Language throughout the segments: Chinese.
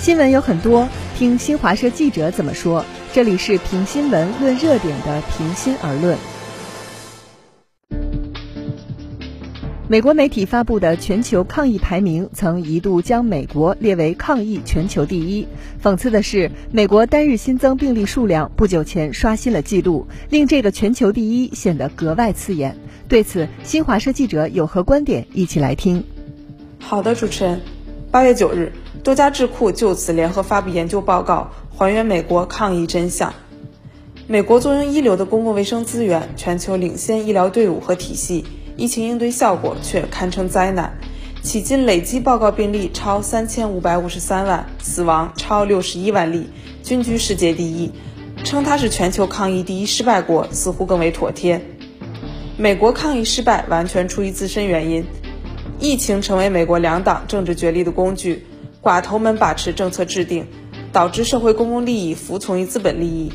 新闻有很多，听新华社记者怎么说。这里是评新闻、论热点的“平心而论”。美国媒体发布的全球抗疫排名曾一度将美国列为抗疫全球第一。讽刺的是，美国单日新增病例数量不久前刷新了纪录，令这个全球第一显得格外刺眼。对此，新华社记者有何观点？一起来听。好的，主持人。八月九日，多家智库就此联合发布研究报告，还原美国抗疫真相。美国坐拥一流的公共卫生资源，全球领先医疗队伍和体系。疫情应对效果却堪称灾难，迄今累计报告病例超三千五百五十三万，死亡超六十一万例，均居世界第一。称它是全球抗疫第一失败国，似乎更为妥帖。美国抗疫失败完全出于自身原因，疫情成为美国两党政治角力的工具，寡头们把持政策制定，导致社会公共利益服从于资本利益，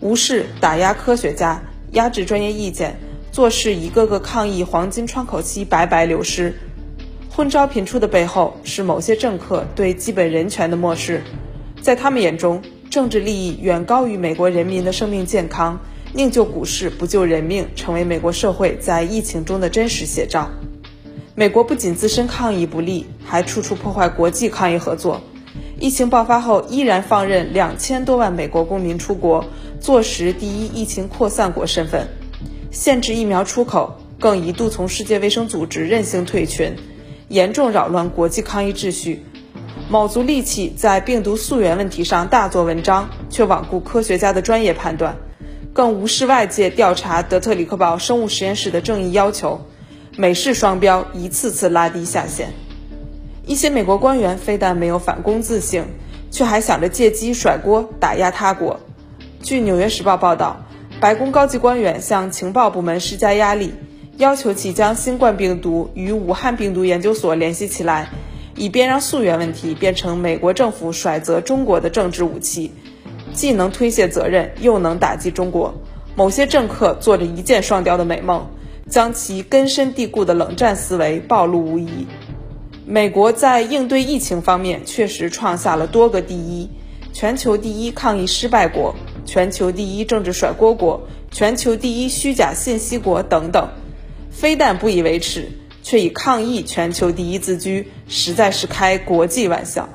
无视打压科学家，压制专业意见。做事一个个抗疫黄金窗口期白白流失，混招频出的背后是某些政客对基本人权的漠视，在他们眼中，政治利益远高于美国人民的生命健康，宁救股市不救人命，成为美国社会在疫情中的真实写照。美国不仅自身抗疫不力，还处处破坏国际抗疫合作。疫情爆发后，依然放任两千多万美国公民出国，坐实第一疫情扩散国身份。限制疫苗出口，更一度从世界卫生组织任性退群，严重扰乱国际抗疫秩序。卯足力气在病毒溯源问题上大做文章，却罔顾科学家的专业判断，更无视外界调查德特里克堡生物实验室的正义要求。美式双标一次次拉低下限。一些美国官员非但没有反攻自省，却还想着借机甩锅打压他国。据《纽约时报》报道。白宫高级官员向情报部门施加压力，要求其将新冠病毒与武汉病毒研究所联系起来，以便让溯源问题变成美国政府甩责中国的政治武器，既能推卸责任，又能打击中国。某些政客做着一箭双雕的美梦，将其根深蒂固的冷战思维暴露无遗。美国在应对疫情方面确实创下了多个第一：全球第一抗疫失败国。全球第一政治甩锅国，全球第一虚假信息国等等，非但不以为耻，却以抗疫全球第一自居，实在是开国际玩笑。